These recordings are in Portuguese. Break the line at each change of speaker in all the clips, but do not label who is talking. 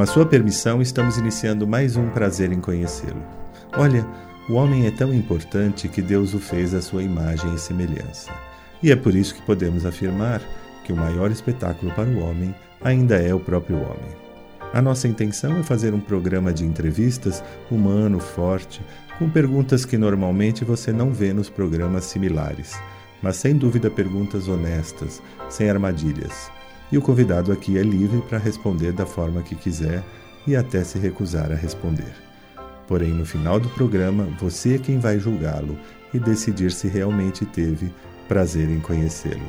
Com a sua permissão, estamos iniciando mais um prazer em conhecê-lo. Olha, o homem é tão importante que Deus o fez à sua imagem e semelhança. E é por isso que podemos afirmar que o maior espetáculo para o homem ainda é o próprio homem. A nossa intenção é fazer um programa de entrevistas humano, forte, com perguntas que normalmente você não vê nos programas similares, mas sem dúvida perguntas honestas, sem armadilhas. E o convidado aqui é livre para responder da forma que quiser e até se recusar a responder. Porém, no final do programa, você é quem vai julgá-lo e decidir se realmente teve prazer em conhecê-lo.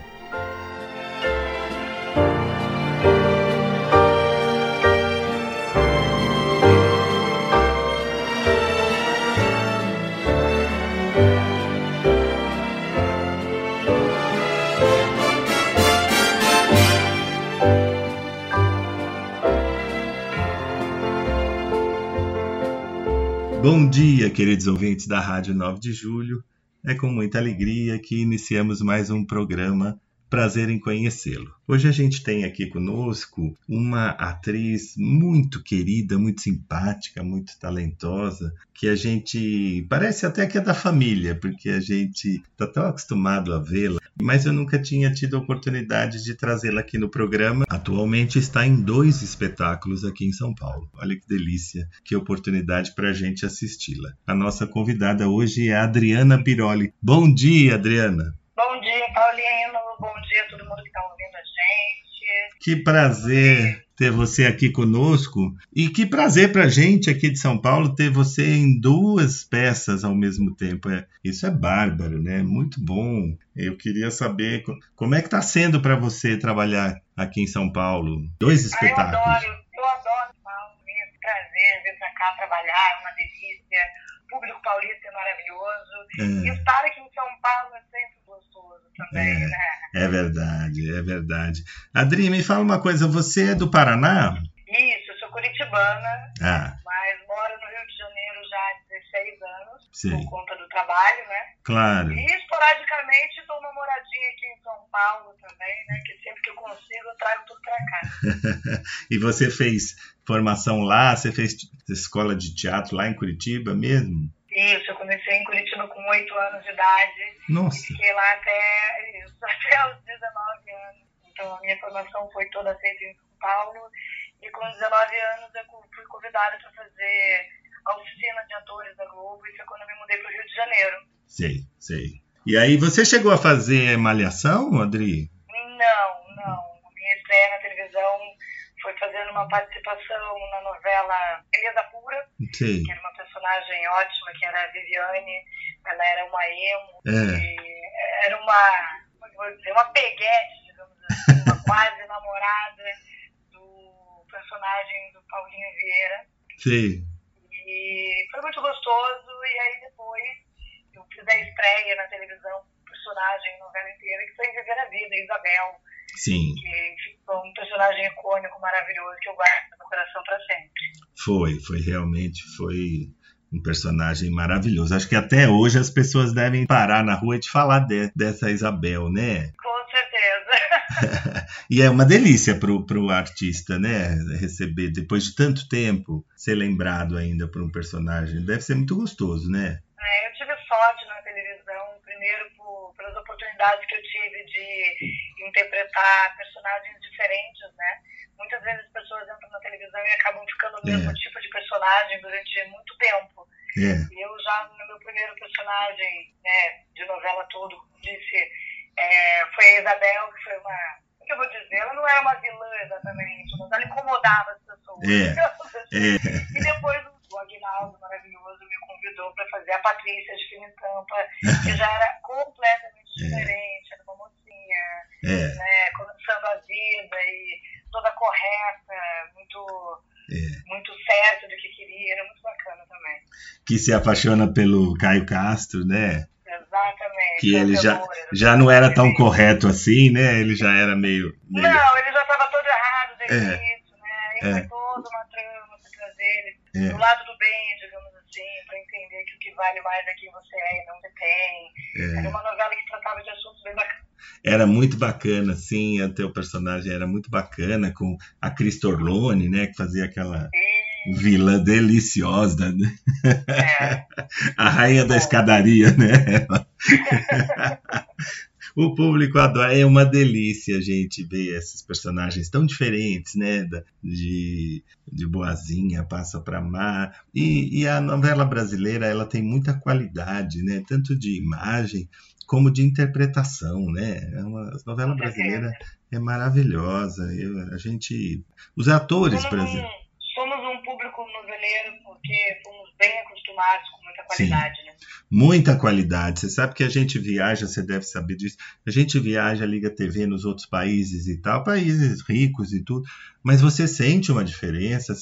Bom dia, queridos ouvintes da Rádio 9 de Julho. É com muita alegria que iniciamos mais um programa Prazer em conhecê-lo. Hoje a gente tem aqui conosco uma atriz muito querida, muito simpática, muito talentosa, que a gente parece até que é da família, porque a gente está tão acostumado a vê-la, mas eu nunca tinha tido a oportunidade de trazê-la aqui no programa. Atualmente está em dois espetáculos aqui em São Paulo. Olha que delícia, que oportunidade para a gente assisti-la. A nossa convidada hoje é a Adriana Biroli. Bom dia, Adriana.
Bom dia, Paulino. Bom dia a todo mundo que está ouvindo a gente.
Que prazer ter você aqui conosco. E que prazer para a gente aqui de São Paulo ter você em duas peças ao mesmo tempo. É, isso é bárbaro, né? Muito bom. Eu queria saber como é que está sendo para você trabalhar aqui em São Paulo. Dois espetáculos.
Ah, eu adoro, eu adoro São Paulo. É um prazer vir para cá trabalhar, uma delícia. O público paulista é maravilhoso.
É.
E estar aqui em São Paulo é sempre também,
É.
né?
É verdade, é verdade. Adri, me fala uma coisa, você é do Paraná?
Isso, eu sou curitibana,
Ah,
mas moro no Rio de Janeiro já há 16 anos,
Sim.
por conta do trabalho, né?
claro.
E esporadicamente dou uma moradinha aqui em São Paulo também, né? Que sempre que eu consigo eu trago tudo pra cá.
e você fez formação lá, você fez escola de teatro lá em Curitiba mesmo?
Isso, eu comecei em Curitiba com 8 anos de idade e
Nossa,
fiquei lá até, isso, até os 19 anos. Então a minha formação foi toda feita em São Paulo e com 19 anos eu fui convidada para fazer a oficina de atores da Globo e foi quando eu me mudei para o Rio de Janeiro.
sei, sei. E aí, você chegou a fazer malhação, Adri?
Não, não. Minha estreia na televisão foi fazendo uma participação na novela Elisa Pura, que era uma personagem ótima, que era a Viviane. Ela era uma emo,
É.
era uma, é uma peguete, digamos assim, uma quase namorada do personagem do Paulinho Vieira.
Sei.
E foi muito gostoso, e aí depois eu fiz a estreia na televisão, personagem, novela inteira, que foi Viver a Vida, Isabel
Sim,
ficou um personagem icônico, maravilhoso, que eu guardo no coração para sempre.
foi, foi realmente, foi um personagem maravilhoso. Acho que até hoje as pessoas devem parar na rua e te falar de- dessa Isabel, né?
Com certeza.
E é uma delícia pro, pro artista, né? Receber, depois de tanto tempo, ser lembrado ainda por um personagem. Deve ser muito gostoso, né?
É, sorte na televisão, primeiro por, pelas oportunidades que eu tive de interpretar personagens diferentes, né? Muitas vezes as pessoas entram na televisão e acabam ficando no
É.
mesmo tipo de personagem durante muito tempo.
É,
eu já, no meu primeiro personagem, né, de novela todo, disse, é, foi a Isabel, que foi uma. O que eu vou dizer? Ela não era uma vilã exatamente, mas ela incomodava as pessoas.
É, é.
E depois o Aguinaldo, maravilhoso, me convidou para fazer a Patrícia de Fina Tampa, que já era completamente
É.
diferente, era uma mocinha,
é,
né, começando a vida e toda correta, muito,
é.
muito certo do que queria, era muito bacana também.
Que se apaixona pelo Caio Castro, né?
Exatamente.
Que ele já,
Amor,
já não era tão correto assim, né? Ele já era meio. meio...
Não, ele já estava todo errado desde
É.
início, né? E
É.
foi toda uma trama
É.
do lado do bem, digamos assim, para entender que o que vale mais é quem você é e não você tem. Era
É,
uma novela que tratava de assuntos bem bacanas.
era muito bacana, sim, o teu personagem era muito bacana, com a Cris Orlone, né, que fazia aquela vilã deliciosa, né? É. a rainha da escadaria, né? o público adora. É uma delícia, gente, ver esses personagens tão diferentes, né? De, de Boazinha, Passa para Mar. E, e a novela brasileira, ela tem muita qualidade, né? Tanto de imagem como de interpretação, né? É uma, a novela brasileira é maravilhosa. Eu, a gente, os atores brasileiros.
Noveleiro porque fomos bem acostumados com muita qualidade, Sim. né?
Muita qualidade. Você sabe que a gente viaja, você deve saber disso. A gente viaja, liga TV nos outros países e tal, países ricos e tudo, mas você sente uma diferença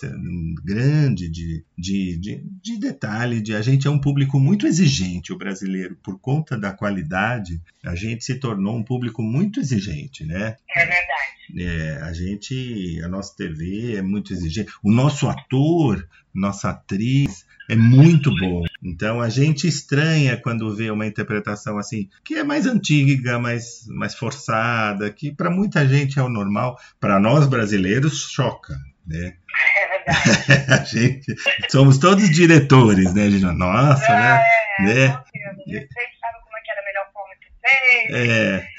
grande de, de, de, de detalhe. De, a gente é um público muito exigente, o brasileiro, por conta da qualidade, a gente se tornou um público muito exigente, né?
É verdade.
É, a gente, a nossa TV é muito exigente. O nosso ator, nossa atriz é muito bom. Então a gente estranha quando vê uma interpretação assim, que é mais antiga, mais, mais forçada, que para muita gente é o normal, para nós brasileiros choca, né?
É
a gente somos todos diretores, né, gente? Nossa, é, né?
É, né? a gente sabe como é que era a melhor forma de ser. É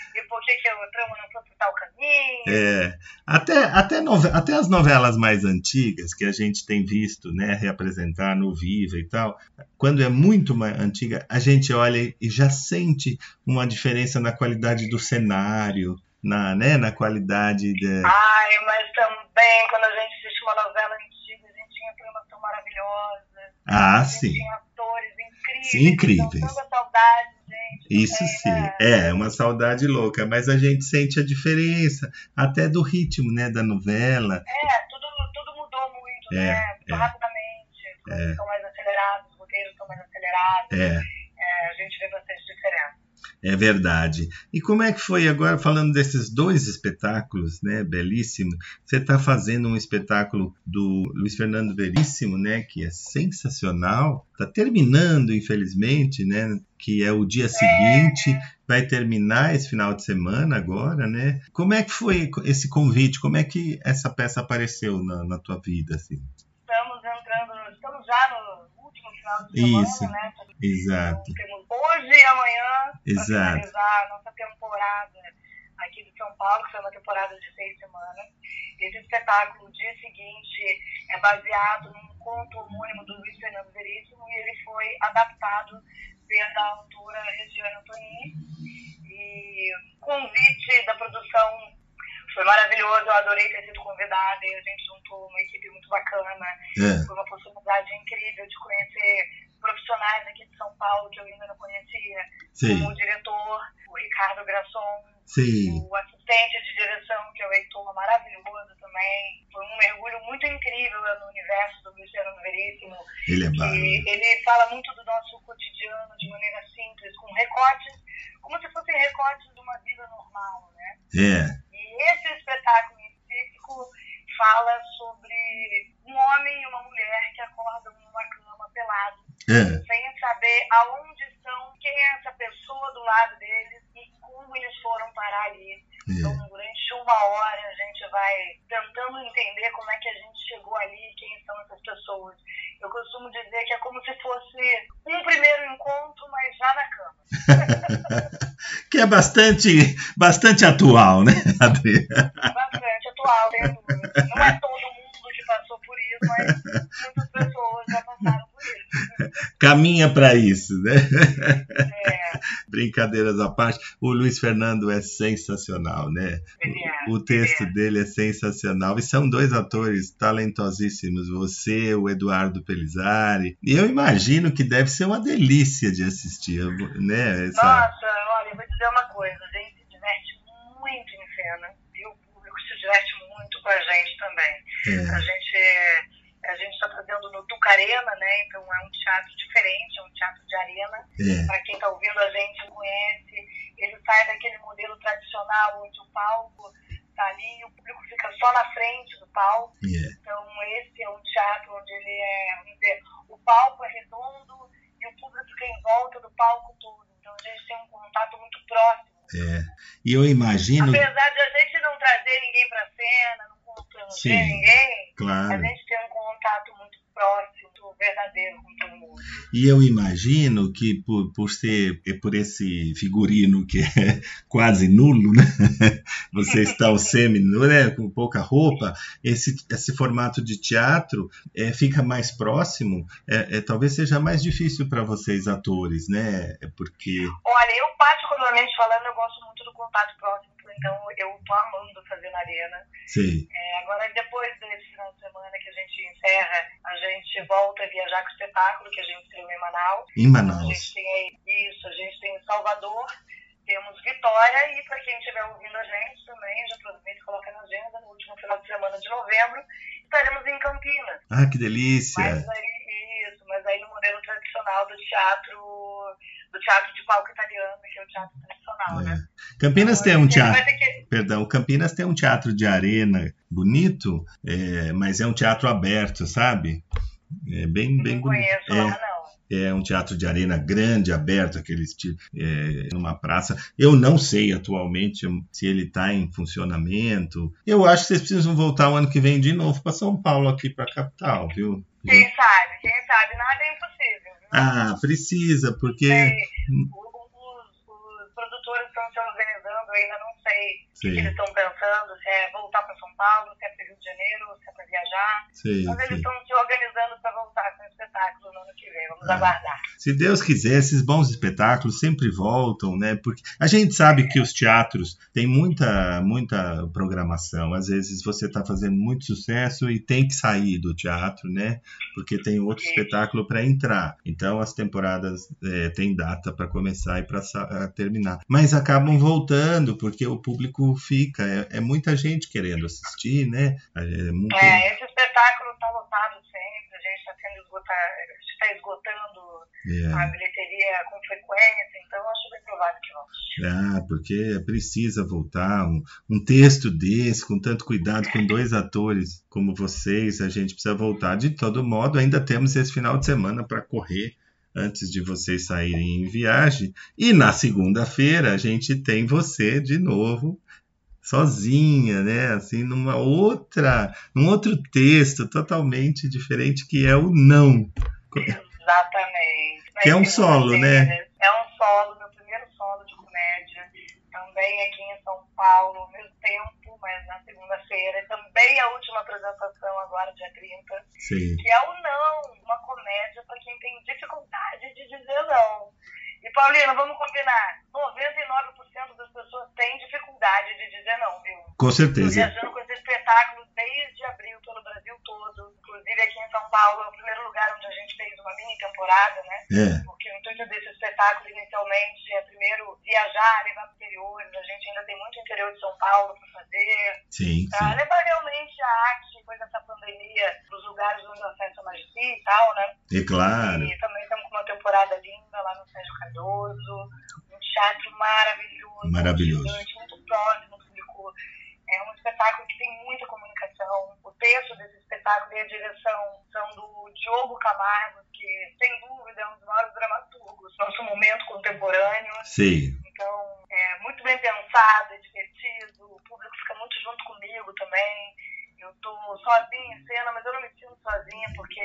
trama não tal caminho.
É. Até, até, nove, até as novelas mais antigas que a gente tem visto né, reapresentar no Viva e tal, quando é muito mais antiga, a gente olha e já sente uma diferença na qualidade do cenário, na, né, na qualidade de.
Ai, mas também quando a gente assiste uma novela antiga, a gente tinha tramas tão maravilhosas.
Ah, sim.
Tinha atores incríveis.
Sim, incríveis.
Tanta saudade
isso sim, é. é uma saudade louca, mas a gente sente a diferença, até do ritmo, né, da novela.
É, tudo, tudo mudou muito, é, né, é. rapidamente, coisas estão mais aceleradas, os roteiros estão mais acelerados,
é.
é. a gente vê bastante diferença.
É verdade. E como é que foi agora, falando desses dois espetáculos, né, belíssimo, você está fazendo um espetáculo do Luiz Fernando Veríssimo, né, que é sensacional, está terminando, infelizmente, né, que é o dia seguinte, vai terminar esse final de semana agora, né? Como é que foi esse convite? Como é que essa peça apareceu na, na tua vida, assim?
Já no último final de semana,
Isso.
né?
Exato.
Temos hoje e amanhã
para
finalizar a nossa temporada aqui de São Paulo, que foi uma temporada de seis semanas. Esse espetáculo, o dia seguinte, é baseado num conto homônimo do Luiz Fernando Veríssimo e ele foi adaptado pela autora Regiane Antonini. E convite da produção foi maravilhoso, eu adorei ter sido convidada e a gente juntou uma equipe muito bacana.
É.
Foi uma possibilidade incrível de conhecer profissionais aqui de São Paulo que eu ainda não conhecia,
Sim.
como o diretor, o Ricardo Grasson,
Sim.
o assistente de direção, que é o Heitor, maravilhoso também. Foi um mergulho muito incrível no universo do Luciano Veríssimo.
Ele é bárbaro.
Ele fala muito do nosso cotidiano de maneira simples, com recortes, como se fossem recortes de uma vida normal, né?
É.
E esse espetáculo em específico fala sobre um homem e uma mulher que acordam numa cama pelado
é.
sem saber aonde estão, quem é essa pessoa do lado deles e como eles foram parar ali. É. Então, durante uma hora, a gente vai tentando entender como é que a gente chegou ali, quem são essas pessoas. Eu costumo dizer que é como se fosse um primeiro encontro, mas já na cama.
que é bastante, bastante atual, né,
Adriana? Bastante atual, dúvida. Não é todo mundo que passou por isso, mas muitas pessoas já passaram por isso.
Caminha para isso, né?
É.
Brincadeiras à parte, o Luiz Fernando é sensacional, né?
É,
o texto é. dele é sensacional e são dois atores talentosíssimos, você, o Eduardo Pelizari. E eu imagino que deve ser uma delícia de assistir, né?
Essa... Nossa, olha, eu vou dizer uma coisa, a gente se diverte muito em cena e o público se diverte muito com a gente também.
É.
A gente a gente está fazendo no Tucarena, né? Então é um teatro diferente, é um teatro de arena.
É.
Para quem está ouvindo a gente conhece, ele sai daquele modelo tradicional onde o palco está ali e o público fica só na frente do palco.
Yeah.
Então esse é um teatro onde ele é, dizer, o palco é redondo e o público fica em volta do palco todo. Então a gente tem um contato muito próximo
É. E eu imagino.
Apesar de a gente não trazer ninguém para cena, não constranger ninguém,
claro.
a gente tem um contato muito próximo verdadeiro com todo mundo.
E eu imagino que por, por ser por esse figurino que é quase nulo, né? Você está o semi-nu, né? Com pouca roupa, esse, esse formato de teatro é, fica mais próximo. É, é talvez seja mais difícil para vocês atores, né? É porque.
Olha, eu particularmente falando, eu gosto muito do contato próximo então eu tô amando fazer na arena.
Sim.
É, agora, depois desse final de semana que a gente encerra, a gente volta a viajar com o espetáculo que a gente tem em Manaus.
Em Manaus.
A gente tem aí, isso, a gente tem em Salvador, temos Vitória e para quem estiver ouvindo a gente também, já aproveito e coloca na agenda, no último final de semana de novembro, estaremos em Campinas.
Ah, que delícia!
Mas aí, isso, mas aí no modelo tradicional do teatro do teatro de palco italiano, que é o teatro tradicional, é. né?
Campinas então, tem um teatro. Que... Perdão, Campinas tem um teatro de arena bonito, é, mas é um teatro aberto, sabe? É bem, bem
não bonito. Conheço
é,
lá, não.
É um teatro de arena grande, aberto, aquele é, numa praça. Eu não sei atualmente se ele está em funcionamento. Eu acho que vocês precisam voltar o ano que vem de novo para São Paulo, aqui para a capital, viu?
Quem sabe, quem sabe, nada é impossível.
Ah, precisa, porque.
os, os, produtores estão se organizando, ainda não sei o que eles estão pensando, se é voltar para São Paulo, se é para Rio de Janeiro, se é para viajar. Sim, Mas eles estão se organizando para voltar com o espetáculo no ano que vem. Vamos ah, aguardar.
Se Deus quiser, esses bons espetáculos sempre voltam, né? Porque a gente sabe que os teatros têm muita, muita programação. Às vezes você está fazendo muito sucesso e tem que sair do teatro, né? Porque tem outro Sim. espetáculo para entrar. Então as temporadas é, têm data para começar e para terminar. Mas acabam voltando porque o público fica. É, é, muita gente querendo assistir, né?
É, muito... é esse espetáculo está lotado sempre, a gente está sendo esgotado, está esgotando é. a bilheteria com frequência, então acho bem provável que volte.
Ah, porque precisa voltar. Um, um texto desse, com tanto cuidado, com dois atores como vocês, a gente precisa voltar. De todo modo, ainda temos esse final de semana para correr antes de vocês saírem em viagem. E na segunda-feira a gente tem você de novo sozinha, né? Assim, numa outra, num outro texto totalmente diferente que é o não.
Exatamente.
Que é um solo, né?
É um solo, meu primeiro solo de comédia, também aqui em São Paulo, ao mesmo tempo, mas na segunda-feira, também a última apresentação agora, dia 30,
Sim.
que é o não, uma comédia para quem tem dificuldade de dizer não. E Paulina, vamos combinar, 99% das pessoas têm dificuldade de dizer não, viu?
Com certeza.
Viajando com esse espetáculo desde abril pelo Brasil todo. Inclusive aqui em São Paulo é o primeiro lugar onde a gente fez uma mini temporada, né?
É.
Porque o intuito desse espetáculo inicialmente é primeiro viajar, levar para o interior. A gente ainda tem muito interior de São Paulo para fazer.
Sim,
pra
sim.
levar realmente a arte, depois dessa pandemia, para os lugares onde o acesso é mais difícil e tal, né?
É claro.
E também estamos temporada linda lá no Sérgio Cardoso. Um teatro maravilhoso.
Maravilhoso.
Muito, muito próximo do público. É um espetáculo que tem muita comunicação. O texto desse espetáculo e a direção são do Diogo Camargo, que, sem dúvida, é um dos maiores dramaturgos do nosso momento contemporâneo.
Sim.
Então, é muito bem pensado, é divertido. O público fica muito junto comigo também. Eu tô sozinha em cena, mas eu não me sinto sozinha porque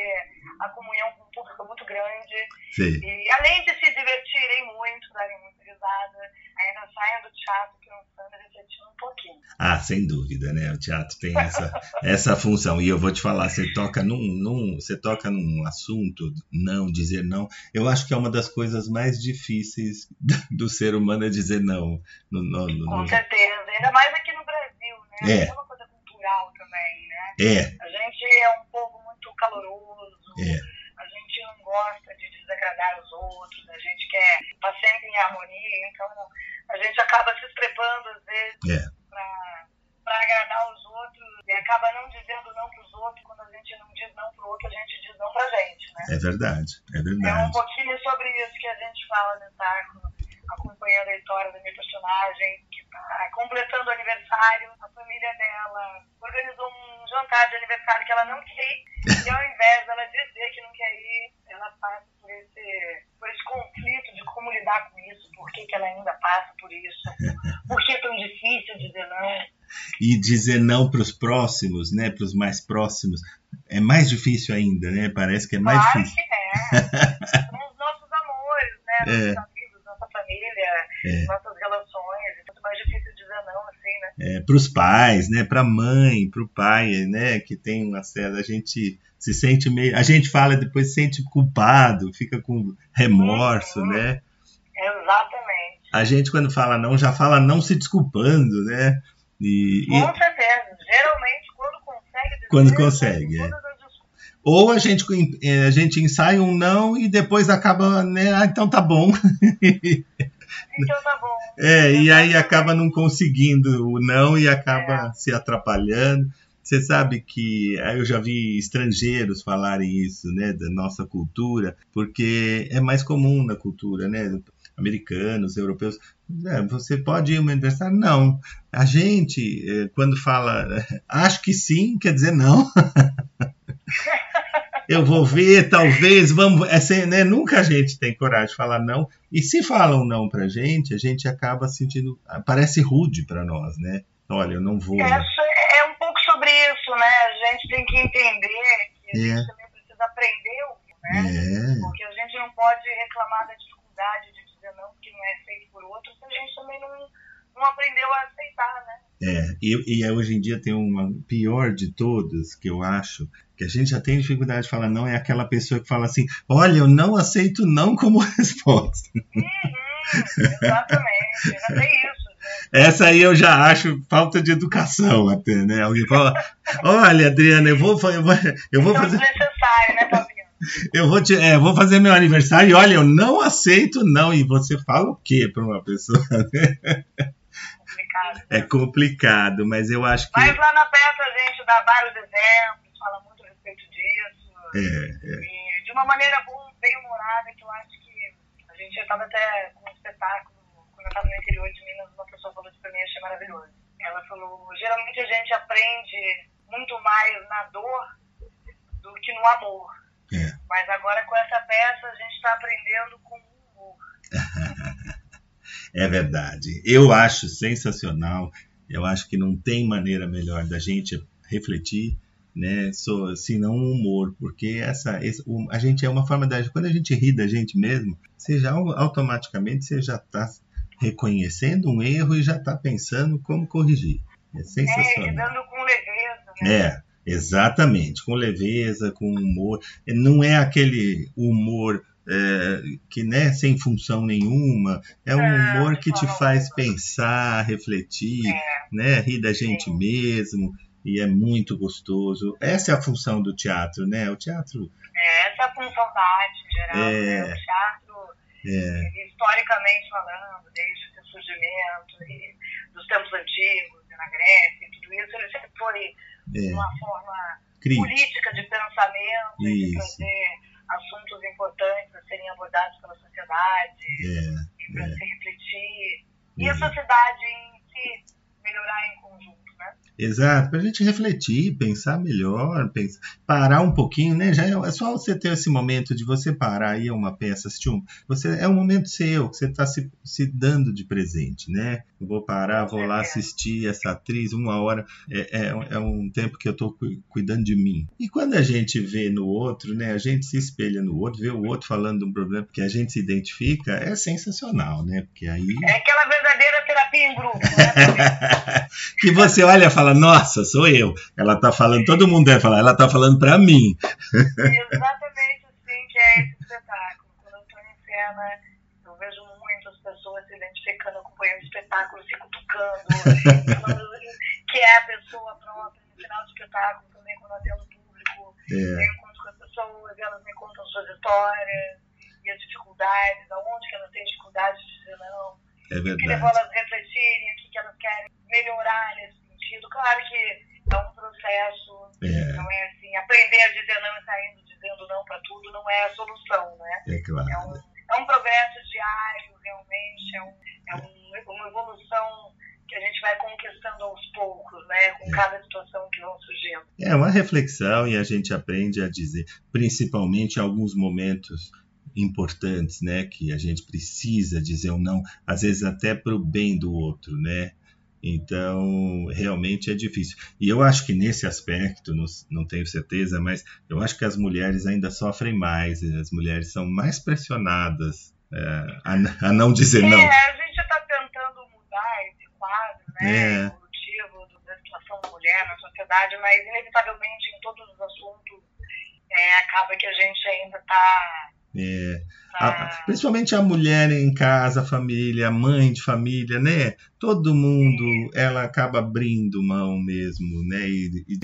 a comunhão com o público é muito grande.
Sim.
E além de se divertirem muito, darem muita risada, ainda saem do teatro pensando e refletindo um pouquinho.
Ah, sem dúvida, né? O teatro tem essa, essa função. E eu vou te falar, você toca num, num, você toca num assunto, não, dizer não. Eu acho que é uma das coisas mais difíceis do ser humano é dizer não. No, no, no,
com certeza, ainda mais aqui no Brasil, né?
É.
é uma coisa cultural também, né?
É.
A gente é um povo muito caloroso.
É
a gente não gosta de desagradar os outros, a gente quer estar sempre em harmonia, então a gente acaba se estrepando às vezes
é.
para agradar os outros e acaba não dizendo não para os outros, quando a gente não diz não para o outro, a gente diz não para a gente, né?
É verdade, é verdade.
É um pouquinho sobre isso que a gente fala no espetáculo, acompanhando a história da minha personagem, tá completando o aniversário, a família dela organizou um jantar de aniversário que ela não quer ir, e ao invés dela dizer que não quer ir, ela passa por esse, por esse conflito de como lidar com isso, por que, que ela ainda passa por isso, por que é tão difícil dizer não.
E dizer não para os próximos, né, para os mais próximos, é mais difícil ainda, né? Parece que é mais
claro
difícil.
que é. São os nossos amores, né?
É.
Nossos amigos, nossa família,
É.
nossas relações. É muito mais difícil dizer não, assim, né?
É, para os pais, né, para a mãe, para o pai, né, que tem uma certa, a gente se sente meio, a gente fala depois se sente culpado, fica com remorso,
Uhum.
né?
Exatamente.
A gente quando fala não já fala não se desculpando, né? E, e-
Com certeza. Geralmente, quando consegue
Quando consegue, é. ou a gente eh, a gente ensaia um não e depois acaba, né? Ah, então tá bom.
Então tá bom.
É, e aí acaba não conseguindo o não e acaba se atrapalhando. Você sabe que aí eu já vi estrangeiros falarem isso, né, da nossa cultura, porque é mais comum na cultura, né, americanos, europeus. É, você pode ir ao meu aniversário? Não. A gente, eh, quando fala acho que sim, quer dizer não. eu vou ver, talvez, vamos. É, sem- né, nunca a gente tem coragem de falar não. E se falam não pra gente, a gente acaba sentindo. Parece rude pra nós, né? Olha, eu não vou.
É, é um pouco sobre isso, né? A gente tem que entender que a
É.
gente também precisa aprender ouvir, né?
É,
Porque a gente não pode reclamar da dificuldade de dizer não, porque não é aceito por outro, se a gente também não, não aprendeu a aceitar, né?
é. E, e hoje em dia tem uma pior de todas, que eu acho, que a gente já tem dificuldade de falar não, é aquela pessoa que fala assim: olha, eu não aceito não como resposta.
Uhum, exatamente, já tem isso. Né?
Essa aí eu já acho falta de educação até, né? Alguém fala: olha, Adriana, eu vou, eu vou, eu vou fazer.
né?
Eu vou, te, é, vou fazer meu aniversário e olha, eu não aceito não. E você fala o quê para uma pessoa?
Complicado.
É complicado, mas eu acho que.
Mas lá na peça a gente dá vários exemplos, fala muito a respeito disso.
É, é,
de uma maneira bem humorada, que eu acho que a gente estava até com um espetáculo, quando eu estava no interior de Minas, uma pessoa falou isso para mim, achei maravilhoso. Ela falou, geralmente a gente aprende muito mais na dor do que no amor.
É.
Mas agora com essa peça a gente está aprendendo com o humor.
é verdade. Eu acho sensacional. Eu acho que não tem maneira melhor da gente refletir, né? So, senão o humor, porque essa, esse, o- a gente é uma forma da quando a gente ri da gente mesmo, você já automaticamente você já está reconhecendo um erro e já está pensando como corrigir. É
É,
sensacional.
dando com leveza, né?
É, exatamente, com leveza, com humor. Não é aquele humor é, que né, sem função nenhuma. É um
Não,
humor que te faz pensar, refletir,
É.
né, rir da gente mesmo. E é muito gostoso. Essa é a função do teatro, né? O teatro
É, essa é a função da arte em geral.
É.
Né? O teatro,
é,
historicamente falando, desde o seu surgimento, dos tempos antigos, na Grécia, e tudo isso, ele sempre foi
é
uma forma
crítico.
política de pensamento e de
Isso.
Assuntos importantes a serem abordados pela sociedade
É,
e para
é.
se refletir. E a
Exato.
sociedade em si melhorar em conjunto?
Exato, para a gente refletir, pensar melhor, pensar, parar um pouquinho, né? Já é, é só você ter esse momento de você parar aí uma peça, assistir um. Você, é um momento seu, que você está se, se dando de presente, né? Eu vou parar, vou lá assistir essa atriz uma hora. É, é, é um tempo que eu estou cuidando de mim. E quando a gente vê no outro, né? A gente se espelha no outro, vê o outro falando de um problema que a gente se identifica, é sensacional, né? Porque aí.
É aquela verdadeira terapia em grupo, né?
que você olha e fala, nossa, sou eu. Ela tá falando, todo mundo deve falar, ela tá falando pra mim.
Exatamente assim que é esse espetáculo. Quando eu estou em cena, eu vejo muitas pessoas se identificando, acompanhando o espetáculo, se cutucando, falando que é a pessoa própria. No final do espetáculo, também, quando eu atendo público,
É,
eu encontro com as pessoas, elas me contam suas histórias e as dificuldades, aonde que elas têm dificuldade de dizer não,
é
o que levou
verdade.
elas a refletirem, o que que elas querem melhorar nesse sentido. Claro que é um processo,
é.
não é assim, aprender a dizer não e saindo dizendo não para tudo não é a solução, né?
É claro.
É um, é um progresso diário, realmente, é, um, é um, uma evolução que a gente vai conquistando aos poucos, né?
Com é. cada situação que vão surgindo. É uma reflexão e a gente aprende a dizer, principalmente em alguns momentos importantes, né, que a gente precisa dizer ou um não, às vezes até para o bem do outro, né? Então, realmente é difícil. E eu acho que nesse aspecto, não, não, tenho certeza, mas eu acho que as mulheres ainda sofrem mais, as mulheres são mais pressionadas é, a, a, não dizer é, não.
É, a gente está tentando mudar esse quadro, né, é. evolutivo da situação da mulher na sociedade, mas inevitavelmente em todos os assuntos é, acaba que a gente ainda está
é, a, principalmente a mulher em casa, a família, a mãe de família, né? Todo mundo, ela acaba abrindo mão mesmo, né? E, e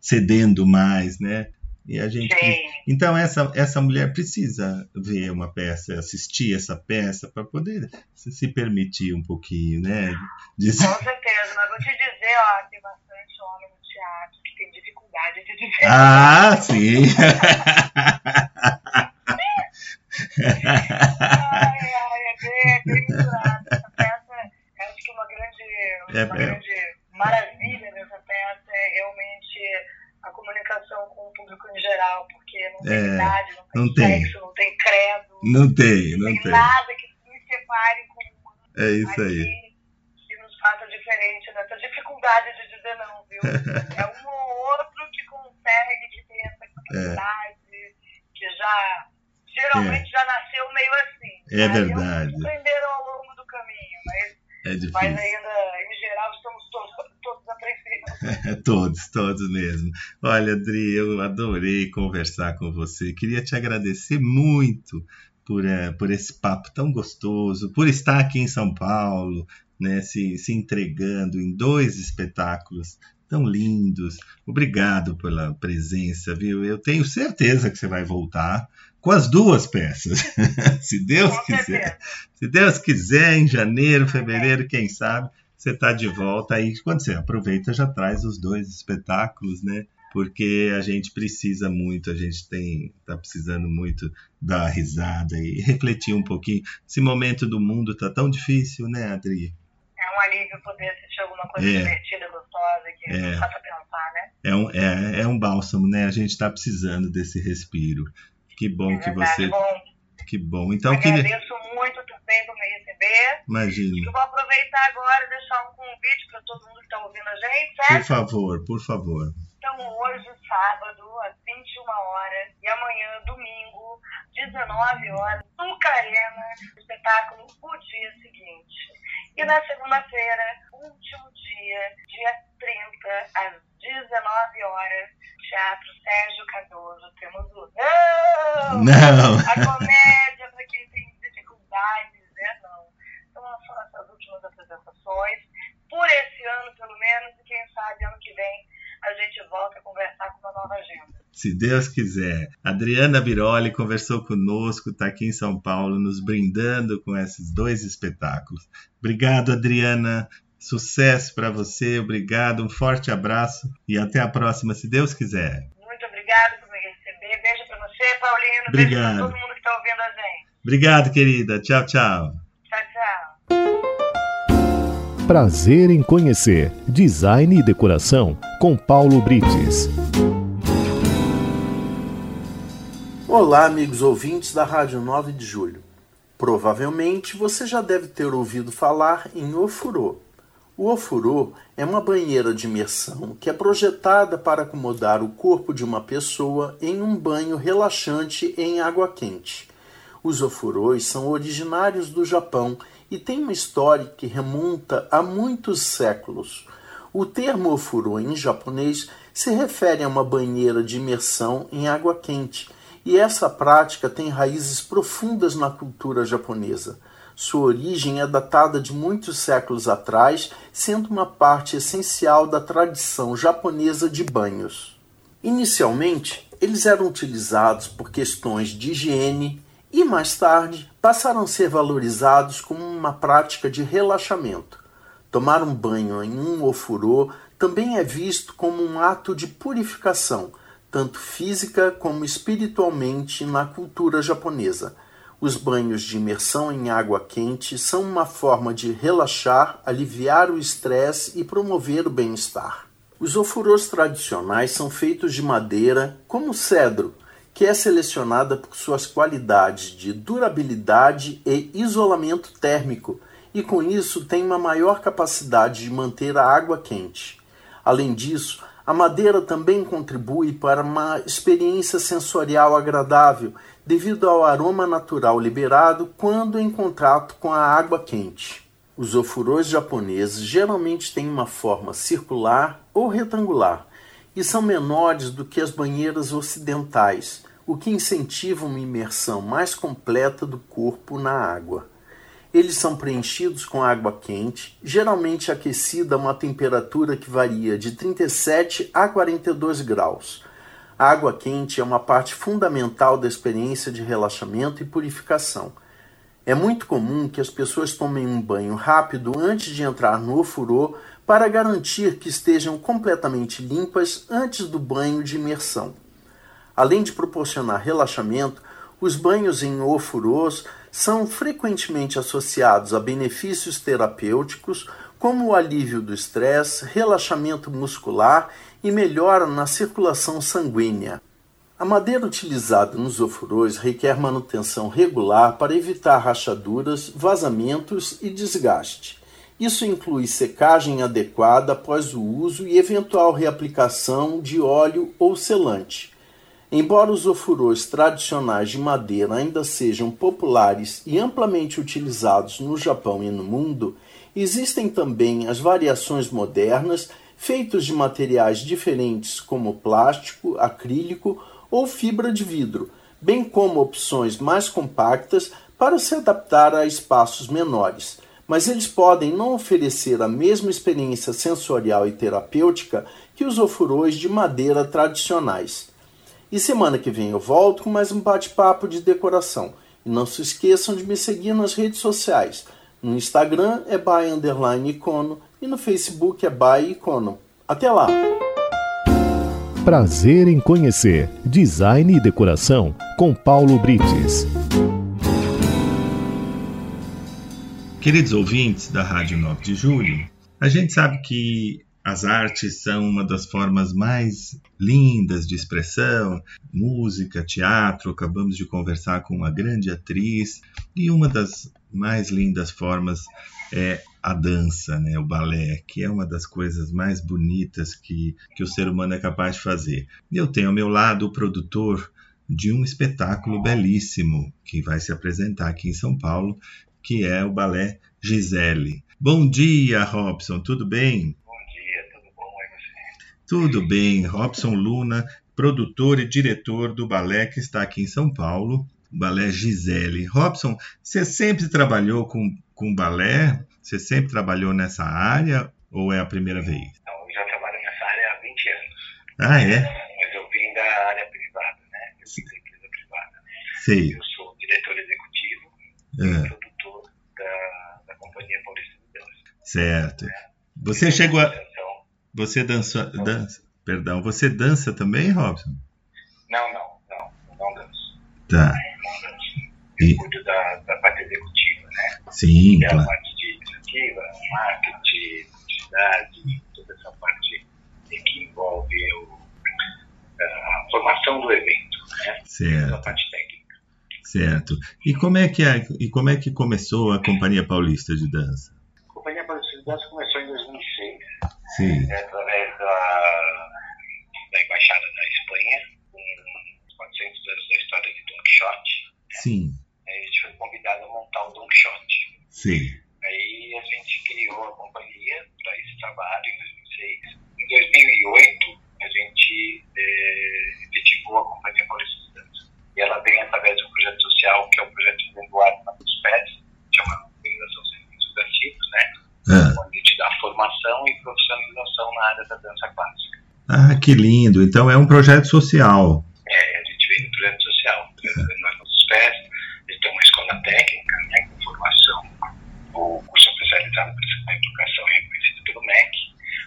cedendo mais, né? E a gente, Sim. então essa essa mulher precisa ver uma peça, assistir essa peça para poder se, se, permitir um pouquinho, né?
Com certeza, mas vou te dizer, ó, tem bastante homem no teatro que tem dificuldade de dizer.
Ah, sim.
ai, ai, é bem, é bem misturado. Essa peça, acho que uma grande, uma é, é. grande é. maravilha dessa peça é realmente a comunicação com o público em geral, porque não tem é, idade, não tem não sexo, tem. não tem credo.
Não tem, não, tem,
tem. nada que se separe com o
É isso aí.
Que nos faça diferente nessa dificuldade de dizer não, viu? é um ou outro que consegue, que tem essa capacidade, é. que já geralmente é. já nasceu meio assim.
É verdade.
Aprenderam ao longo do caminho, mas,
é difícil.
mas ainda, em geral, estamos todos, todos aprendendo.
todos, todos mesmo. Olha, Adri, eu adorei conversar com você. Queria te agradecer muito por, é, por esse papo tão gostoso, por estar aqui em São Paulo, né, se, se entregando em dois espetáculos tão lindos. Obrigado pela presença, viu? Eu tenho certeza que você vai voltar com as duas peças. se Deus com quiser. Certeza. Se Deus quiser, em janeiro, fevereiro, quem sabe, você está de volta aí. Quando você aproveita, já traz os dois espetáculos, né? Porque a gente precisa muito, a gente tem tá precisando muito dar risada e refletir um pouquinho. Esse momento do mundo tá tão difícil, né, Adri?
É um alívio poder assistir alguma coisa é. divertida, gostosa, que é. faça pensar, né? É um,
é, é um bálsamo, né? A gente está precisando desse respiro. Que bom é que você. Bom. Que bom. Então,
Agradeço queria... muito também por me receber.
Imagina.
E vou aproveitar agora e deixar um convite para todo mundo que está ouvindo a gente, certo?
Por favor, por favor.
Então, hoje, sábado, às 21 horas, e amanhã, domingo, 19 horas, no Carena, espetáculo O Dia Seguinte. E na segunda-feira, último dia, dia 30, às 19 horas, Teatro Sérgio Cardoso, temos o Não!
Não!
A comédia para quem tem dificuldades, né? Não. Então são essas últimas apresentações, por esse ano pelo menos, e quem sabe ano que vem a gente volta a conversar com uma nova agenda.
Se Deus quiser. Adriana Biroli conversou conosco, está aqui em São Paulo, nos brindando com esses dois espetáculos. Obrigado, Adriana. Sucesso para você, obrigado, um forte abraço e até a próxima, se Deus quiser.
Muito obrigado por me receber. Beijo para você, Paulino.
Obrigado.
Beijo para todo mundo que está ouvindo a gente.
Obrigado, querida. Tchau, tchau.
Tchau, tchau.
Prazer em conhecer Design e Decoração com Paulo Brites.
Olá, amigos ouvintes da Rádio 9 de Julho. Provavelmente você já deve ter ouvido falar em ofurô. O ofurô é uma banheira de imersão que é projetada para acomodar o corpo de uma pessoa em um banho relaxante em água quente. Os ofurôs são originários do Japão e têm uma história que remonta a muitos séculos. O termo ofurô em japonês se refere a uma banheira de imersão em água quente, e essa prática tem raízes profundas na cultura japonesa. Sua origem é datada de muitos séculos atrás, sendo uma parte essencial da tradição japonesa de banhos. Inicialmente, eles eram utilizados por questões de higiene e, mais tarde, passaram a ser valorizados como uma prática de relaxamento. Tomar um banho em um ofurô também é visto como um ato de purificação, tanto física como espiritualmente, na cultura japonesa. Os banhos de imersão em água quente são uma forma de relaxar, aliviar o estresse e promover o bem-estar. Os ofurôs tradicionais são feitos de madeira, como o cedro, que é selecionada por suas qualidades de durabilidade e isolamento térmico, e com isso tem uma maior capacidade de manter a água quente. Além disso, a madeira também contribui para uma experiência sensorial agradável, devido ao aroma natural liberado quando em contato com a água quente. Os ofurôs japoneses geralmente têm uma forma circular ou retangular e são menores do que as banheiras ocidentais, o que incentiva uma imersão mais completa do corpo na água. Eles são preenchidos com água quente, geralmente aquecida a uma temperatura que varia de 37 a 42 graus. A água quente é uma parte fundamental da experiência de relaxamento e purificação. É muito comum que as pessoas tomem um banho rápido antes de entrar no ofurô para garantir que estejam completamente limpas antes do banho de imersão. Além de proporcionar relaxamento, os banhos em ofurôs são frequentemente associados a benefícios terapêuticos, como o alívio do estresse, relaxamento muscular e melhora na circulação sanguínea. A madeira utilizada nos ofurôs requer manutenção regular para evitar rachaduras, vazamentos e desgaste. Isso inclui secagem adequada após o uso e eventual reaplicação de óleo ou selante. Embora os ofurôs tradicionais de madeira ainda sejam populares e amplamente utilizados no Japão e no mundo, existem também as variações modernas feitos de materiais diferentes como plástico, acrílico ou fibra de vidro, bem como opções mais compactas para se adaptar a espaços menores. Mas eles podem não oferecer a mesma experiência sensorial e terapêutica que os ofurôs de madeira tradicionais. E semana que vem eu volto com mais um bate-papo de decoração. E não se esqueçam de me seguir nas redes sociais. No Instagram é by icono e no Facebook é by icono. Até lá!
Prazer em conhecer Design e Decoração com Paulo Brites.
Queridos ouvintes da Rádio 9 de Julho, a gente sabe que as artes são uma das formas mais lindas de expressão, música, teatro. Acabamos de conversar com uma grande atriz e uma das mais lindas formas é a dança, né, o balé, que é uma das coisas mais bonitas que, que o ser humano é capaz de fazer. E eu tenho ao meu lado o produtor de um espetáculo belíssimo que vai se apresentar aqui em São Paulo, que é o balé Gisele. Bom dia, Robson, tudo bem?
Bom dia, tudo bom aí você?
Tudo bem, Robson Luna, produtor e diretor do balé que está aqui em São Paulo, o balé Gisele. Robson, você sempre trabalhou com, com balé? Você sempre trabalhou nessa área ou é a primeira vez?
Não, eu já trabalho nessa área há 20 anos.
Ah, é?
Mas eu vim da área privada, né? Eu fiz a empresa privada.
Sei.
Eu sou diretor executivo
É,
e produtor da, da Companhia Paulista de Dança.
certo. Você chegou a. Você dança, dança. Perdão, você dança também, Robson?
não, não, não, não danço.
Tá.
Não danço. Eu
E-
cuido da, da parte executiva, né?
Sim,
é a
claro.
parte de administrativa, marketing, publicidade, toda essa parte que envolve o- a formação do evento, né? Toda a
Certo,
parte técnica.
certo. E como é que é, e como é que começou a Companhia Paulista de Dança?
A Companhia Paulista de Dança começou em 2006,
Sim.
né, através da, da Embaixada da Espanha, com os 400 anos da história de Don Quixote.
Sim.
Aí a gente foi convidado a montar o Don Quixote.
Sim.
Aí a gente criou a companhia para esse trabalho em 2006. Em 2008, a gente eh, efetivou a Companhia Paulista de Dança. E ela vem através de um projeto social, que é o projeto Vanguarda nos Pés, que é uma organização sem fins lucrativos, né?
Ah,
onde te dá formação e profissionalização na área da dança clássica.
ah, que lindo. Então é um projeto social.
É, a gente vem do projeto social, nós nossos pés, eles têm uma escola técnica, né, com formação, o curso especializado em educação é reconhecido pelo MEC,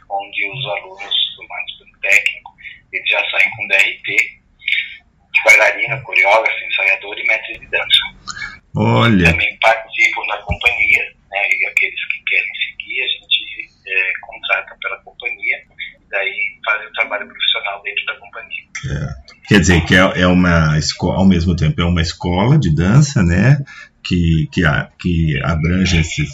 onde os alunos formados pelo técnico, eles já saem com DRT, de bailarina, coreógrafo, ensaiador e mestre de dança.
Olha,
Também participam da companhia, né, e aqueles que querem seguir, a gente é, contrata pela companhia, e daí
quer dizer que é, é uma escola, ao mesmo tempo é uma escola de dança, né? Que, que, que abrange esses,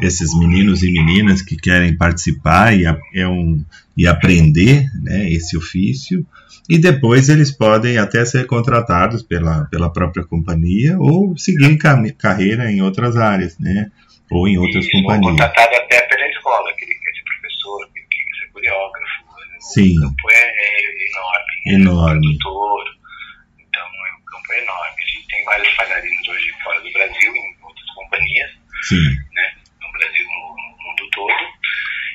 esses meninos e meninas que querem participar e, é um, e aprender né, esse ofício, e depois eles podem até ser contratados pela, pela própria companhia ou seguir carreira em outras áreas, né? Ou em outras
Isso,
companhias.
contratado até pela escola, que ele quer ser professor, que ele quer ser coreógrafo. Né?
Sim.
O campo é, é enorme.
Enorme.
É produtor, então é, o campo é enorme. A gente tem vários bailarinos hoje fora do Brasil, em outras companhias,
Sim.
né? no Brasil, no, no mundo todo,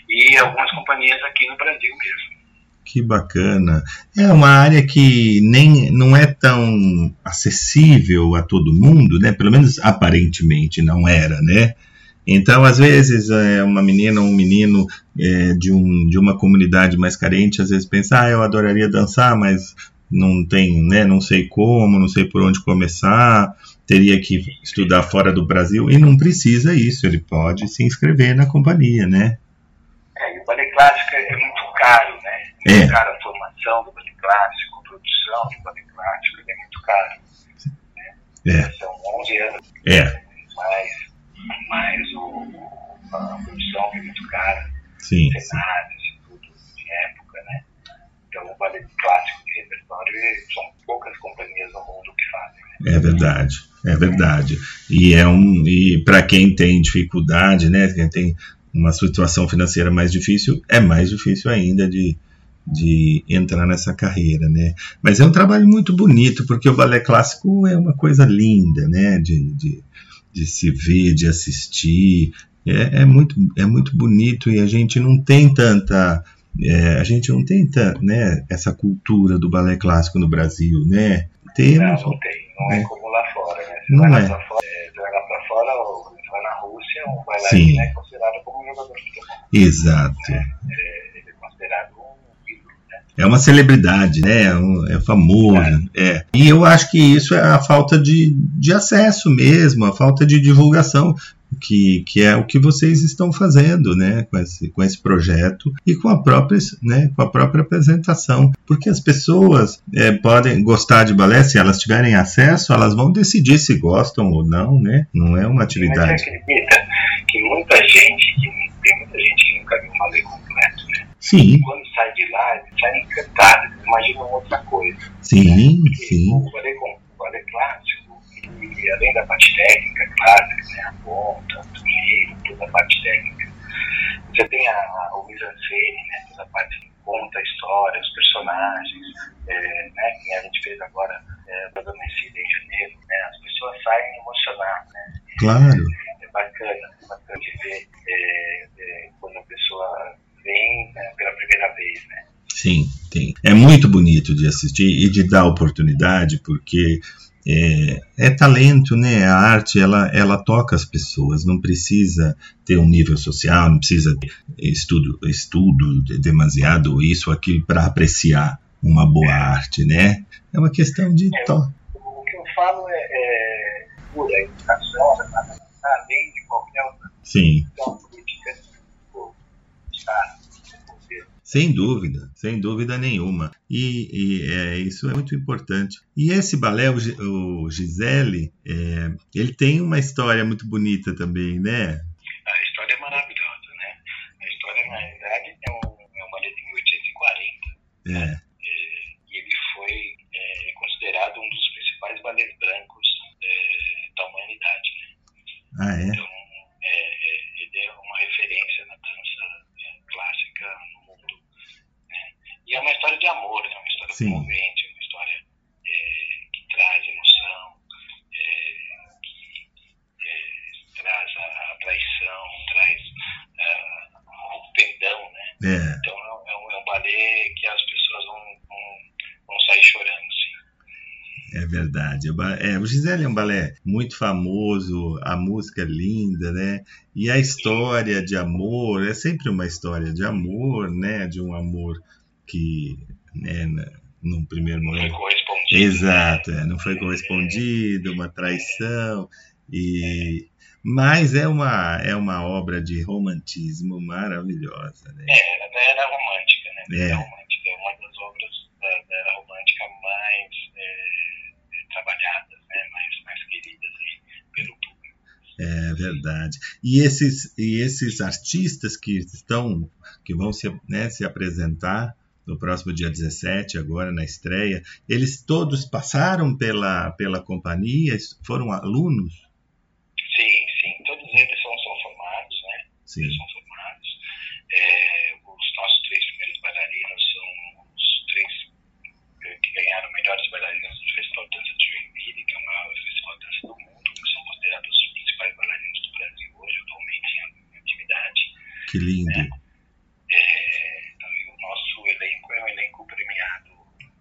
e algumas companhias aqui no Brasil mesmo.
Que bacana. É uma área que nem não é tão acessível a todo mundo, né? Pelo menos aparentemente não era, né? Então, às vezes, é, uma menina ou um menino é, de, um, de uma comunidade mais carente, às vezes pensa, ah, eu adoraria dançar, mas não tem, né? Não sei como, não sei por onde começar, teria que estudar fora do Brasil, e não precisa isso, ele pode se inscrever na companhia, né?
É, e o ballet clássico é muito caro, né?
É.
Muito caro a formação do ballet clássico, a produção do ballet clássico, é muito caro.
É,
São 11 anos,
é,
mas, mas o, a produção é muito cara,
sim, sim.
cenários e tudo de época, né? Então o ballet clássico de repertório são poucas companhias no mundo que fazem. Né?
É verdade, é verdade. E é um e para quem tem dificuldade, né, quem tem uma situação financeira mais difícil, é mais difícil ainda de, de entrar nessa carreira, né? Mas é um trabalho muito bonito, porque o balé clássico é uma coisa linda, né? De, de, de se ver, de assistir. É, é, muito, é muito bonito e a gente não tem tanta. é, a gente não tem tanta, né, essa cultura do balé clássico no Brasil, né?
Não,
Temos.
não tem, não é,
É.
como lá fora, né? Você
Não
vai lá
é.
pra fora, é, vai lá pra fora, ou vai na Rússia, um
Sim.
bailarino é considerado como um jogador de futebol.
Exato.
É, ele é considerado um ídolo, né?
É uma celebridade, né? É, é famoso. É. E eu acho que isso é a falta de, de acesso mesmo, a falta de divulgação, que, que é o que vocês estão fazendo, né? Com esse, com esse projeto e com a própria, né? com a própria apresentação. Porque as pessoas é, podem gostar de balé, se elas tiverem acesso, elas vão decidir se gostam ou não, né? Não é uma atividade.
você acredita que muita gente, que, tem muita gente que nunca viu um ballet completo, né?
Sim,
quando sai de lá, eles saem encantados, eles imaginam outra coisa.
sim,
Porque
sim.
O com- o clássico, e além da parte técnica clássica, né, a ponta, o giro, toda a parte técnica, você tem a, a, o mise-en-scène, né, toda a parte que conta a história, os personagens, é, né, que a gente fez agora, é, toda Messida em janeiro, né, as pessoas saem emocionadas, né,
Claro.
é bacana, é bacana de ver é, é, quando a pessoa vem né, pela primeira vez, né.
Sim, tem. É muito bonito de assistir e de dar oportunidade, porque é, é talento, né? A arte ela, ela toca as pessoas, não precisa ter um nível social, não precisa ter estudo, estudo de- demasiado, isso, aquilo, para apreciar uma boa arte, né? É uma questão de
É.
toque.
O que eu falo é, é educação, né, além de qualquer outra
Sim,
questão política.
Sem dúvida, sem dúvida nenhuma. E, e, é, isso é muito importante. E esse balé, o, o Gisele, é, ele tem uma história muito bonita também, né?
A história é maravilhosa, né? A história, na realidade, é um, é um de 1840
É,
e ele foi é, considerado um dos principais balés brancos é, da humanidade. Né?
ah, é?
Então, é, é, ele é uma referência na dança é, clássica no mundo. Né? E é uma história de amor, né? uma história
Sim.
comovente, uma história é, que traz emoção, é, que é, traz a, a traição, traz o perdão. Né?
É,
Então, é um, é um, é um balé que as pessoas vão, vão, vão sair chorando. Sim.
é verdade. É, o Gisele é um balé muito famoso, a música é linda, né? E a história de amor é sempre uma história de amor, né? De um amor que, né, num primeiro
Não foi
momento.
correspondido.
Exato, é, não foi correspondido, uma traição e mas é uma é uma obra de romantismo maravilhosa, né?
É, ela era romântica, né?
É.
Era romântica. É uma das obras da, da, da era romântica mais é, trabalhadas, né, mais, mais queridas aí pelo público.
É verdade. E esses, e esses artistas que estão, que vão se, né, se apresentar no próximo dia 17, agora na estreia, eles todos passaram pela, pela companhia, foram alunos?
Sim, sim, todos eles são, são formados, né?
Sim.
Eles são formados. É, os nossos três primeiros bailarinos são os três eh, que ganharam melhores bailarinos do Festival de Dança de Joinville, que é o maior festival de dança do mundo, que são considerados os principais bailarinos do Brasil hoje, atualmente em atividade.
Que lindo.
É, então, e o nosso elenco é um elenco premiado,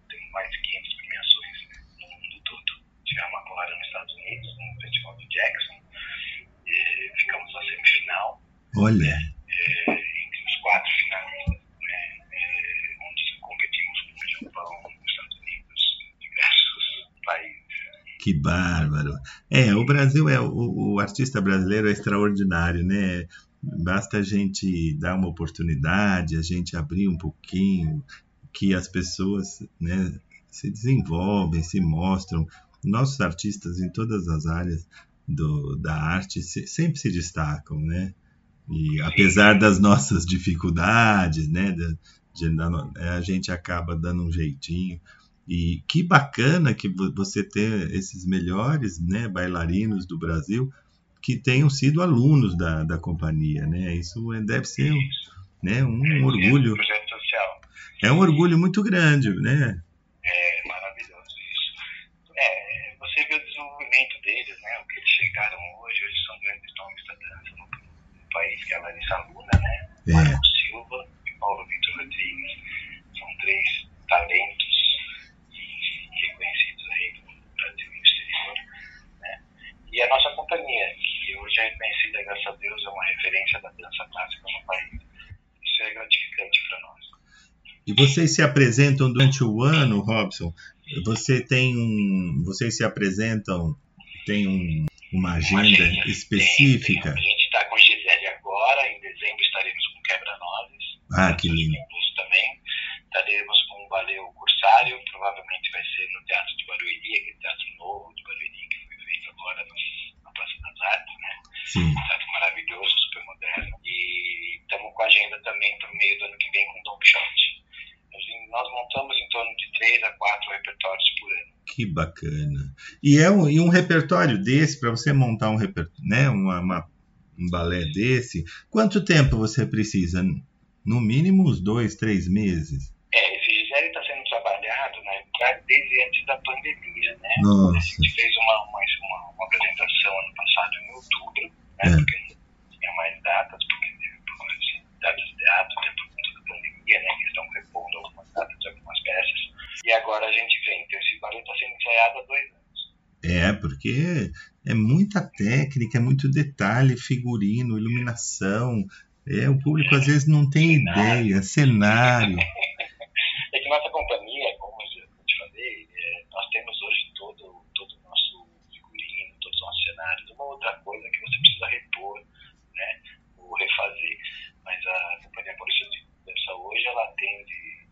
tem mais de 500 premiações no mundo todo. Tivemos uma porrada nos Estados Unidos, no Festival de Jackson, e ficamos na semifinal,
Olha,
é, entre os quatro finalistas, né, é, onde competimos com o Japão, os Estados Unidos, diversos países.
que bárbaro. É, o Brasil é o, o artista brasileiro é extraordinário, né? Basta a gente dar uma oportunidade, a gente abrir um pouquinho, que as pessoas, né, se desenvolvem, se mostram. Nossos artistas em todas as áreas do, da arte se- sempre se destacam, né? E apesar das nossas dificuldades, né, de- é, a gente acaba dando um jeitinho. E que bacana que vo- você ter esses melhores né, bailarinos do Brasil que tenham sido alunos da, da companhia, né? Isso é- deve ser um, né, um
É,
orgulho,
social.
é um orgulho muito grande, né?
É maravilhoso isso. É, você vê o desenvolvimento deles, né? O que eles chegaram hoje, eles são grandes nomes da dança no, no país, que é a Larissa Luna, né?
É.
Marco Silva e Paulo Vitor Rodrigues. São três talentos e reconhecidos aí no Brasil e no exterior, né? E a nossa companhia, que hoje é reconhecida, graças a Deus, é uma referência da dança clássica no país. Isso é gratificante para nós.
E vocês se apresentam durante o ano, Robson? Você tem um, vocês se apresentam, tem um, uma agenda
agenda.
específica?
A gente está com Gisele agora, em dezembro estaremos com Quebra-Nozes.
Ah, que lindo.
Também. Estaremos com o Baleu Cursário, provavelmente vai ser no Teatro de Barueri, aquele teatro novo de Barueri que foi feito agora no- na Praça das Artes, né?
Sim.
Um teatro maravilhoso, super moderno. E estamos com a agenda também para o meio do ano que vem com Don Quixote. Assim, Nós montamos em torno de três a quatro repertórios por ano.
Que bacana. E é um, e um repertório desse, para você montar um repertório, né, uma, uma- um balé desse, quanto tempo você precisa? No mínimo uns dois, três meses.
É, esse Gisele está sendo trabalhado verdade, desde antes da pandemia, né? A
Nossa,
gente fez uma, uma, uma, uma apresentação ano passado em outubro, né?
É.
Porque não tinha mais datas, porque teve problemas de datas de teatro, até por conta da pandemia, né? Que estão repondo algumas datas de algumas peças. E agora a gente vem. Então esse balé está sendo ensaiado há dois anos.
é, porque é muita técnica, é muito detalhe, figurino, iluminação. É, o público às vezes não tem
Cenário.
ideia, cenário.
É que nossa companhia, como eu já te falei, é, nós temos hoje todo, todo o nosso figurino, todos os nossos cenários. Uma outra coisa que você precisa repor, né, ou refazer. Mas a Companhia Polícia de Dança hoje, ela atende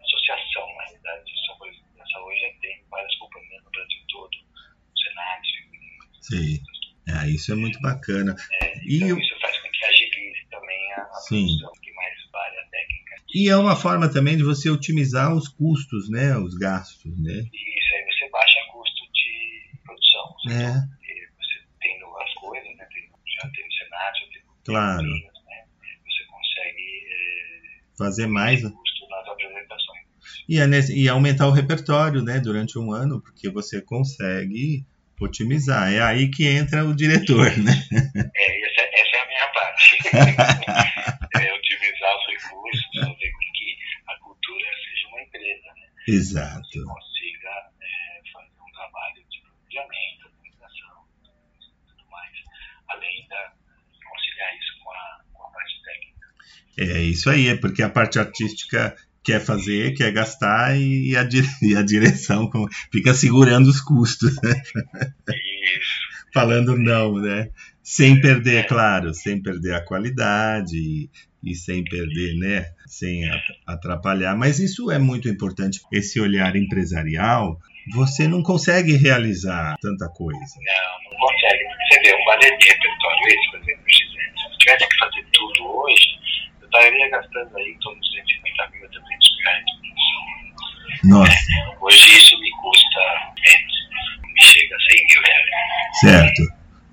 associação, na realidade, de São Paulo de Dança hoje tem várias companhias no Brasil todo, cenários, figurinos.
Sim. Ah, isso é muito bacana. E,
Então
o-
isso faz com que agilize também a, a
Sim.
produção, que mais vale a técnica.
e é uma forma também de você otimizar os custos, né? Os gastos, né?
E isso aí você baixa custo de produção. Você
É.
E você tendo as coisas, né? Tendo, já tendo cenário, já tendo
Claro.
figurinos, né? Você consegue eh,
Fazer mais
reduzir custo nas apresentações.
e, é e aumentar o repertório, né? Durante um ano, porque você consegue otimizar. É aí que entra o diretor, né?
É, essa, essa é a minha parte. é otimizar os recursos, fazer com que a cultura seja uma empresa, né?
Exato.
Você consiga eh, fazer um trabalho de planejamento, organização e tudo mais, além da conciliar isso com a, com a parte técnica.
É isso aí, é porque a parte artística quer fazer, quer gastar e a, di- e a direção com- fica segurando os custos, né?
Isso.
falando não, né? sem perder, claro, sem perder a qualidade e, e sem perder, né, sem atrapalhar. Mas isso é muito importante, esse olhar empresarial. Você não consegue realizar tanta coisa.
Não, não consegue. Você vê um balé repertório esse, por exemplo, se eu tivesse que fazer tudo hoje, estaria gastando aí em torno de 250 mil a 300 reais de
Nossa.
Hoje isso me custa menos, me chega a 100 mil reais.
Certo,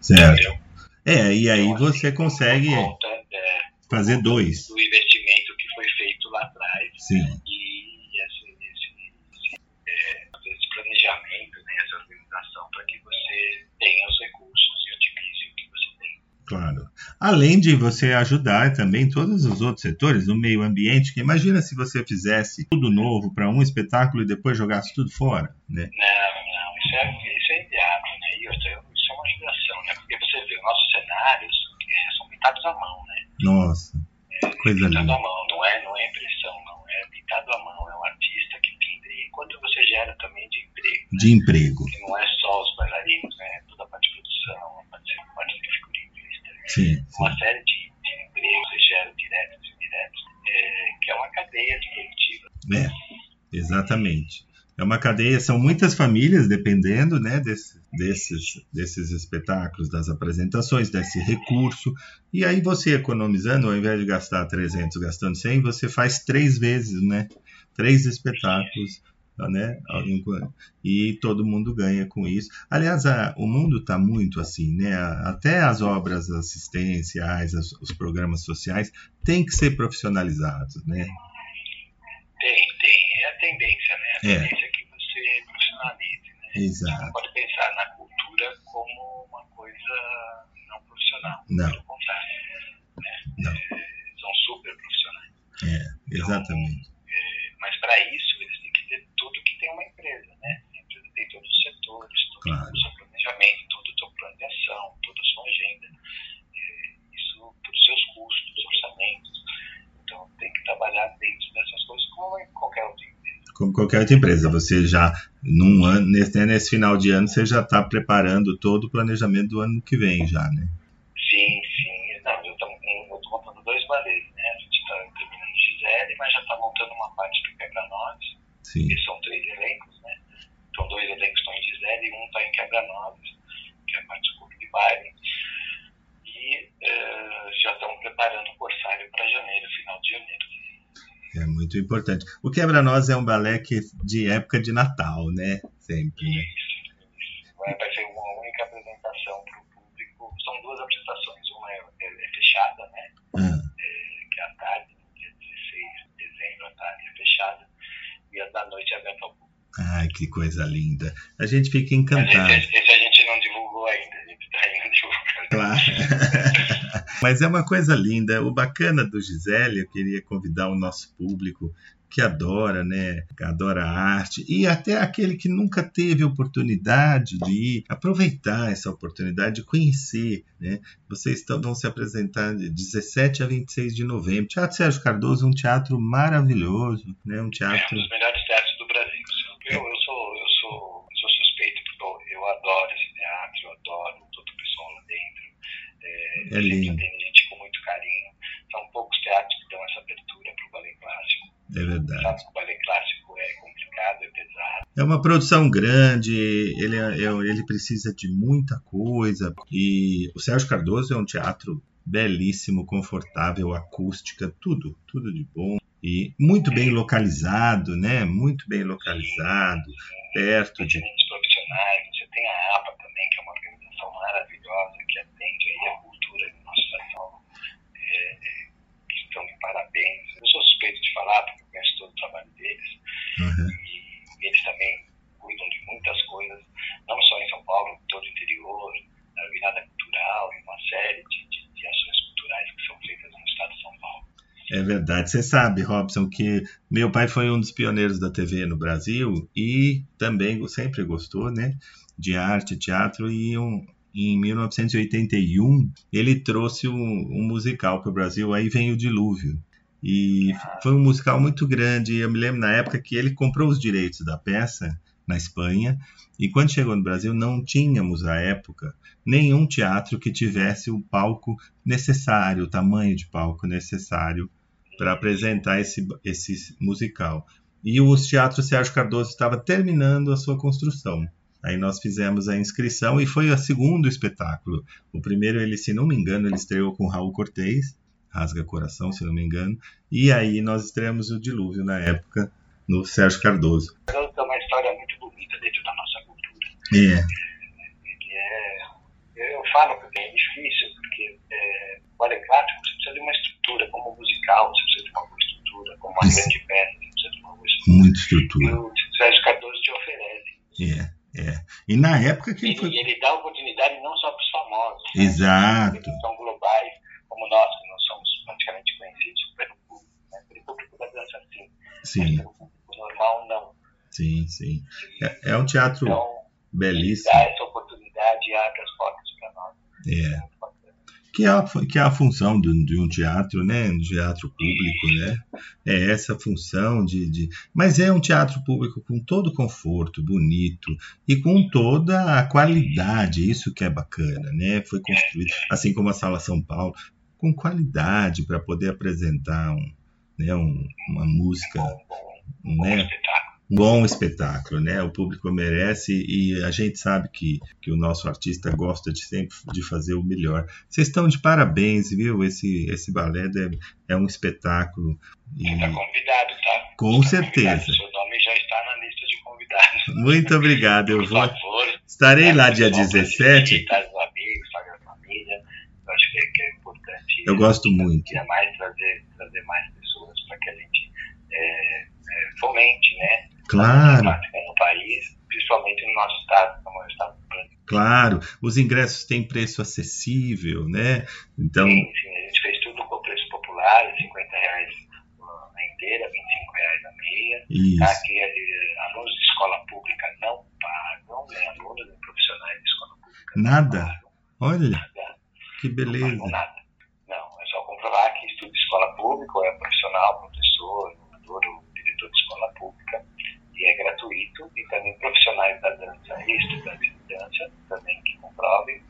certo.
Entendeu?
É, e aí
Então,
você
assim,
consegue
conta, é,
fazer dois.
do investimento que foi feito lá atrás
Sim,
e esse, esse, esse, é, esse planejamento, né, essa organização para que você tenha os recursos e otimize o que você tem.
claro. Além de você ajudar também todos os outros setores, o meio ambiente, que imagina se você fizesse tudo novo para um espetáculo e depois jogasse tudo fora, né?
Não, não, isso é, isso é inviável, né? Outra, isso é uma judiação, né? Porque você vê, os nossos cenários é, são pintados à mão, né?
Nossa, coisa
pintado
linda.
à mão, não é, não é impressão, não, é pintado à mão, é um artista que pinta. E quanto você gera também de emprego,
De emprego.
que não é só os bailarinos, né? Toda a parte de produção, a parte de, a parte de figurinista,
Sim, sim.
uma série de, de empregos você gera diretos e indiretos, é, que é uma cadeia produtiva.
É, exatamente. É uma cadeia, são muitas famílias dependendo né, desse- desses, desses espetáculos, das apresentações, desse recurso. E aí você economizando, ao invés de gastar 300, gastando 100, você faz três vezes, né? Três espetáculos, né? E todo mundo ganha com isso. Aliás, a- o mundo está muito assim, né? Até as obras assistenciais, as- os programas sociais, têm que ser profissionalizados, né?
Tem, tem, é a tendência, né? A
É.
tendência é que você profissionalize, né? Você
Exato.
não pode pensar na cultura como uma coisa não profissional.
Não.
Pelo contrário. Né?
Não.
É, são super profissionais.
É, exatamente.
É, mas para isso, eles têm que ter tudo que tem uma empresa, né? A empresa tem todos os setores, todo
Claro.
o seu planejamento, todo o seu plano de ação, toda a sua agenda. É, isso para os seus custos, orçamentos. Então, tem que trabalhar dentro dessas coisas como em qualquer outra empresa.
Como qualquer outra empresa, você já, num ano, nesse, né, nesse final de ano, você já está preparando todo o planejamento do ano que vem já, né?
Sim, sim. Não, eu estou montando dois balés, né? A gente está terminando Gisele, mas já está montando uma parte do Quebra-Nozes.
Sim,
E são três elencos, né? Então, dois elencos estão em Gisele e um está em Quebra-Nozes, que é a parte do clube de baile. E eh, já estamos preparando o Corsário para janeiro, final de janeiro.
é muito importante. O Quebra-Nós é um balé que, de época de Natal, né? Sempre, né?
Vai, vai ser uma única apresentação para o público. São duas apresentações. Uma é, é- é fechada, né?
Ah,
Eh, que é à tarde, dia 16 de dezembro, à tarde é fechada. E a da noite é aberta ao público.
ai, que coisa linda. A gente fica encantado.
esse, esse a gente não divulgou ainda, a gente está ainda divulgando.
Claro. Mas é uma coisa linda. O bacana do Gisele, eu queria convidar o nosso público que adora, né? Que adora a arte e até aquele que nunca teve oportunidade de ir, aproveitar essa oportunidade de conhecer, né? Vocês estão, vão se apresentar de 17 a 26 de novembro. Teatro Sérgio Cardoso, um teatro maravilhoso, né? Um
É um
teatro
dos melhores teatros do Brasil. Eu, eu, sou, eu, sou, eu sou suspeito, porque eu, adoro esse teatro, eu adoro todo o pessoal lá dentro. É,
É lindo.
atende gente com muito carinho. São poucos teatros que dão essa abertura para o ballet clássico.
É verdade.
O ballet clássico é complicado, é pesado.
É uma produção grande, ele, é- é- ele precisa de muita coisa. E o Sérgio Cardoso é um teatro belíssimo, confortável, acústica, tudo, tudo de bom. E muito bem localizado, né? Muito bem localizado, perto de.
Profissionais. Você tem a APA também, que é uma organização maravilhosa que atende aí a cultura nosso São Paulo. É, é, que estão de parabéns. Eu sou suspeito de falar, porque eu conheço todo o trabalho deles.
Uhum.
e eles também cuidam de muitas coisas, não só em São Paulo, em todo o interior, na virada cultural e uma série de, de, de ações culturais que são feitas no estado de São Paulo.
É verdade. Você sabe, Robson, que meu pai foi um dos pioneiros da TV no Brasil e também sempre gostou, né, de arte, teatro e um, em 1981 ele trouxe um, um musical para o Brasil. Aí vem o Dilúvio e foi um musical muito grande. Eu me lembro na época que ele comprou os direitos da peça na Espanha. E quando chegou no Brasil, não tínhamos, à época, nenhum teatro que tivesse o palco necessário, o tamanho de palco necessário para apresentar esse, esse musical. E o Teatro Sérgio Cardoso estava terminando a sua construção. Aí nós fizemos a inscrição e foi o segundo espetáculo. O primeiro, ele, se não me engano, ele estreou com Raul Cortez, Rasga Coração, se não me engano. E aí nós estreamos o Dilúvio na época no Sérgio Cardoso.
É uma história muito bonita dentro da nossa cultura.
É.
é eu falo que é difícil, porque é, o eclético você precisa de uma estrutura, como musical, você precisa de uma boa estrutura, como uma Isso. grande peça, você precisa de uma boa estrutura.
Muita estrutura.
E o Sérgio Cardoso te oferece.
É. É. E na época que
ele, foi... ele dá oportunidade não só para os famosos,
Exato.
Né? que são globais, como nós, que não somos praticamente conhecidos pelo público, né? pelo público da dança, sim. Normal, não.
Sim, sim. É, é um teatro então, belíssimo.
Dá essa oportunidade e abre as portas para nós.
É que é a, que é a função de, de um teatro, né, um teatro público, né, é essa função de, de, mas é um teatro público com todo conforto, bonito e com toda a qualidade, isso que é bacana, né, foi construído, assim como a Sala São Paulo, com qualidade para poder apresentar um, né, um, uma música, né, um bom espetáculo, né? O público merece e a gente sabe que, que o nosso artista gosta de sempre de fazer o melhor. Vocês estão de parabéns, viu? Esse, esse balé é, é um espetáculo.
E... Está convidado, tá?
Com tá certeza.
Convidado. Seu nome já está na lista de convidados.
Muito obrigado. Eu vou.
Favor,
Estarei lá dia 17.
Visitar os amigos, a família. Eu acho que é, é importante.
Eu gosto muito
mais trazer, trazer mais pessoas para que a gente é, é, fomente, né?
Claro.
no país, principalmente no nosso estado, como é o estado do Brasil.
Claro, os ingressos têm preço acessível, né? Então...
Sim, sim, a gente fez tudo com preço popular, 50 reais a inteira, 25 reais a meia.
Isso.
Aqui, eh, alunos de escola pública não pagam, né? alunos e profissionais de escola pública.
Nada? Olha,
nada.
que beleza.
Não nada. Não, é só comprovar que estuda escola pública, ou é profissional, professor, doutor, diretor de escola pública e é gratuito, e também profissionais da dança e estudantes de dança, também que comprovem,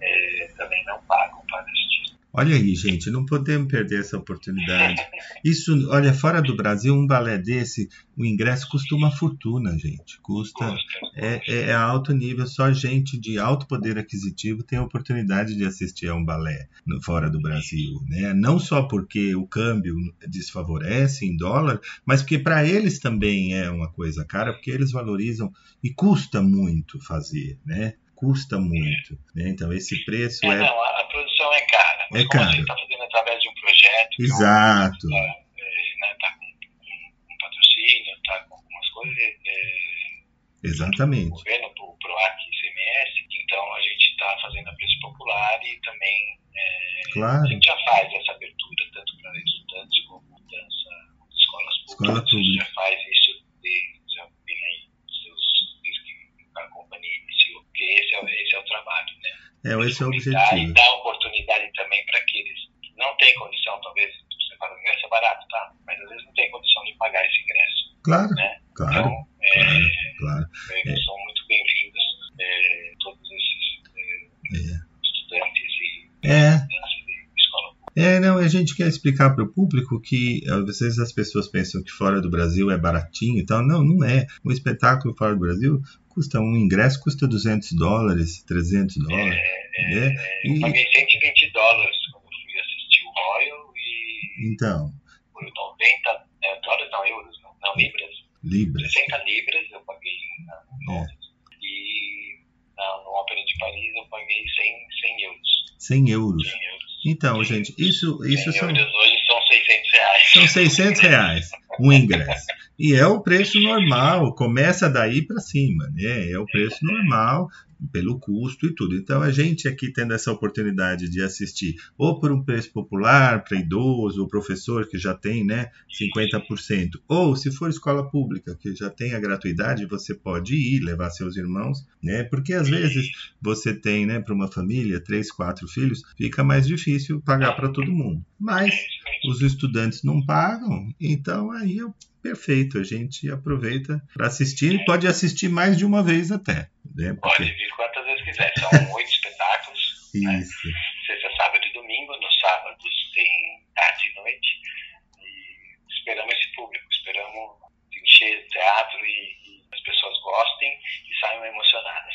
é, também não pagam para assistir.
Olha aí, gente, não podemos perder essa oportunidade. Isso, olha, fora do Brasil, um balé desse, o ingresso custa uma fortuna, gente. Custa, é, é, é alto nível, só gente de alto poder aquisitivo tem a oportunidade de assistir a um balé no, fora do Brasil, né? Não só porque o câmbio desfavorece em dólar, mas porque para eles também é uma coisa cara, porque eles valorizam e custa muito fazer, né? custa muito. Né? Então, esse preço é.
é... é cara.
A
gente está fazendo através de um projeto.
Exato.
Está é, né, tá com, com, patrocínio, está com algumas coisas. É,
Exatamente. O
governo, o PROAC e ICMS. Então, a gente está fazendo a preço popular e também. É,
claro.
A gente já faz essa abertura, tanto para estudantes como dança, escolas públicas.
Escola pública.
já faz isso esse é, esse é o trabalho, né?
É, esse é o objetivo.
E dar oportunidade também para aqueles que não têm condição, talvez, você fala, o ingresso é barato, tá? Mas às vezes não tem condição de pagar esse ingresso.
Claro,
né?
claro,
então, é,
claro, claro.
É, são muito bem-vindos é, todos esses é, estudantes e
é. É, não, a gente quer explicar para o público que às vezes as pessoas pensam que fora do Brasil é baratinho e tal. Não, não é. Um espetáculo fora do Brasil custa um ingresso custa 200 dólares, 300 dólares.
É, é, né? e... Eu paguei 120 dólares quando fui assistir o Royal e.
Então.
Por 90 é, dólares, não, euros, não, não libras.
Libras.
60 libras eu paguei na é. E na, no Ópera de Paris eu paguei 100, 100 euros.
100 euros.
100 euros.
Então, gente, isso, isso
100
são.
Euros hoje são 600 reais.
São 600 reais o ingresso. E é o preço normal, começa daí para cima, né? É o preço normal pelo custo e tudo. Então a gente aqui tendo essa oportunidade de assistir ou por um preço popular para idoso, professor que já tem, né, 50%, ou se for escola pública que já tem a gratuidade, você pode ir levar seus irmãos, né? Porque às vezes você tem, né, para uma família, três, quatro filhos, fica mais difícil pagar para todo mundo. Mas os estudantes não pagam, então aí é perfeito, a gente aproveita para assistir, pode assistir mais de uma vez até.
Né? Porque... Pode vir quantas vezes quiser, são oito espetáculos.
Né? Isso. Né?
Sexta, sábado e domingo, nos sábados tem tarde e noite. E esperamos esse público, esperamos encher teatro e, e as pessoas gostem e saiam emocionadas.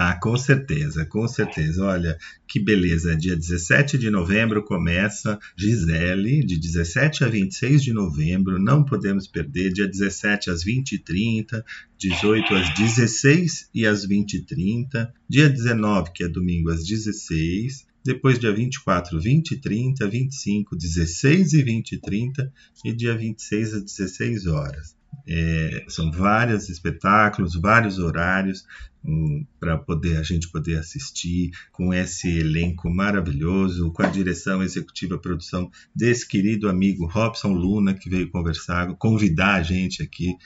Ah, com certeza, com certeza. Olha, que beleza. Dia 17 de novembro começa Gisele, de 17 a 26 de novembro. Não podemos perder. Dia 17 às 20h30, 18 às 16 e às 20h30. Dia 19, que é domingo, às 16 depois dia 24, 20 e 30, 25, 16 e 20 e 30 e dia 26 às 16 horas. É, são vários espetáculos, vários horários um, para poder a gente poder assistir com esse elenco maravilhoso, com a direção executiva, a produção desse querido amigo Robson Luna que veio conversar, convidar a gente aqui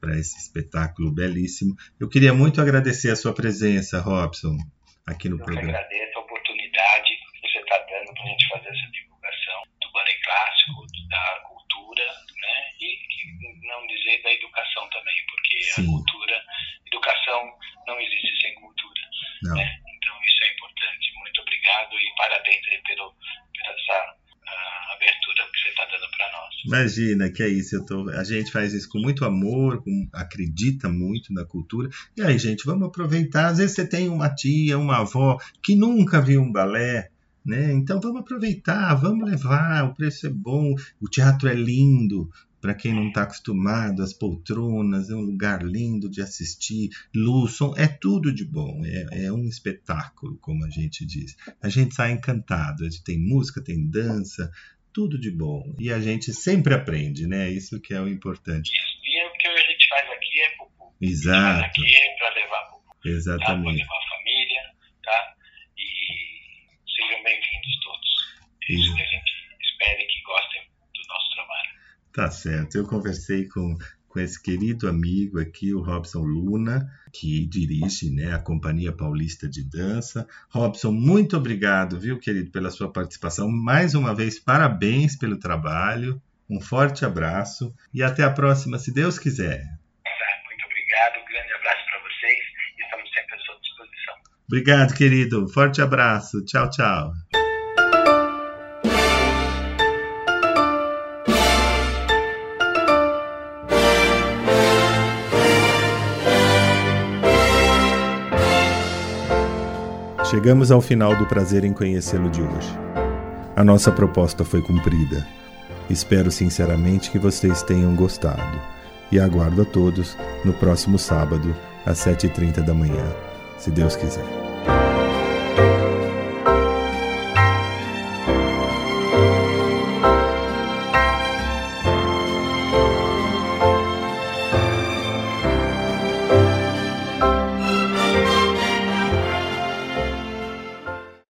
para esse espetáculo belíssimo. Eu queria muito agradecer a sua presença, Robson, aqui no
Eu
programa.
Eu agradeço a oportunidade que você está dando para a gente fazer essa divulgação do ballet clássico, da cultura, né? E não dizer da educação também, porque Sim. a cultura, educação não existe sem cultura. Né? Então isso é importante. Muito obrigado e parabéns pelo, pela essa uh, abertura que você está dando para nós.
Imagina que é isso. Eu tô, a gente faz isso com muito amor, com, acredita muito na cultura. E aí, gente, vamos aproveitar. Às vezes você tem uma tia, uma avó que nunca viu um balé. Né? Então vamos aproveitar, vamos levar, o preço é bom, o teatro é lindo, para quem não está acostumado, as poltronas, é um lugar lindo de assistir, luz, som, é tudo de bom, é, é, um espetáculo, como a gente diz. A gente sai encantado, a gente tem música, tem dança, tudo de bom. E a gente sempre aprende, né? Isso que é o importante.
E é o que a gente faz aqui é pro público.
Exato.
aqui é para levar pro público.
Exatamente.
Tá? Para levar a família, tá? E sejam bem-vindos todos. Isso que a gente espera que gostem do nosso trabalho.
Tá certo. Eu conversei com, com esse querido amigo aqui, o Robson Luna, que dirige né, a Companhia Paulista de Dança. Robson, muito obrigado, viu, querido, pela sua participação. Mais uma vez, parabéns pelo trabalho. Um forte abraço e até a próxima, se Deus quiser.
Muito obrigado, um grande abraço para vocês estamos sempre à sua disposição.
Obrigado, querido. Forte abraço. Tchau, tchau. Chegamos ao final do prazer em conhecê-lo de hoje. A nossa proposta foi cumprida. Espero sinceramente que vocês tenham gostado e aguardo a todos no próximo sábado, às 7h30 da manhã, se Deus quiser.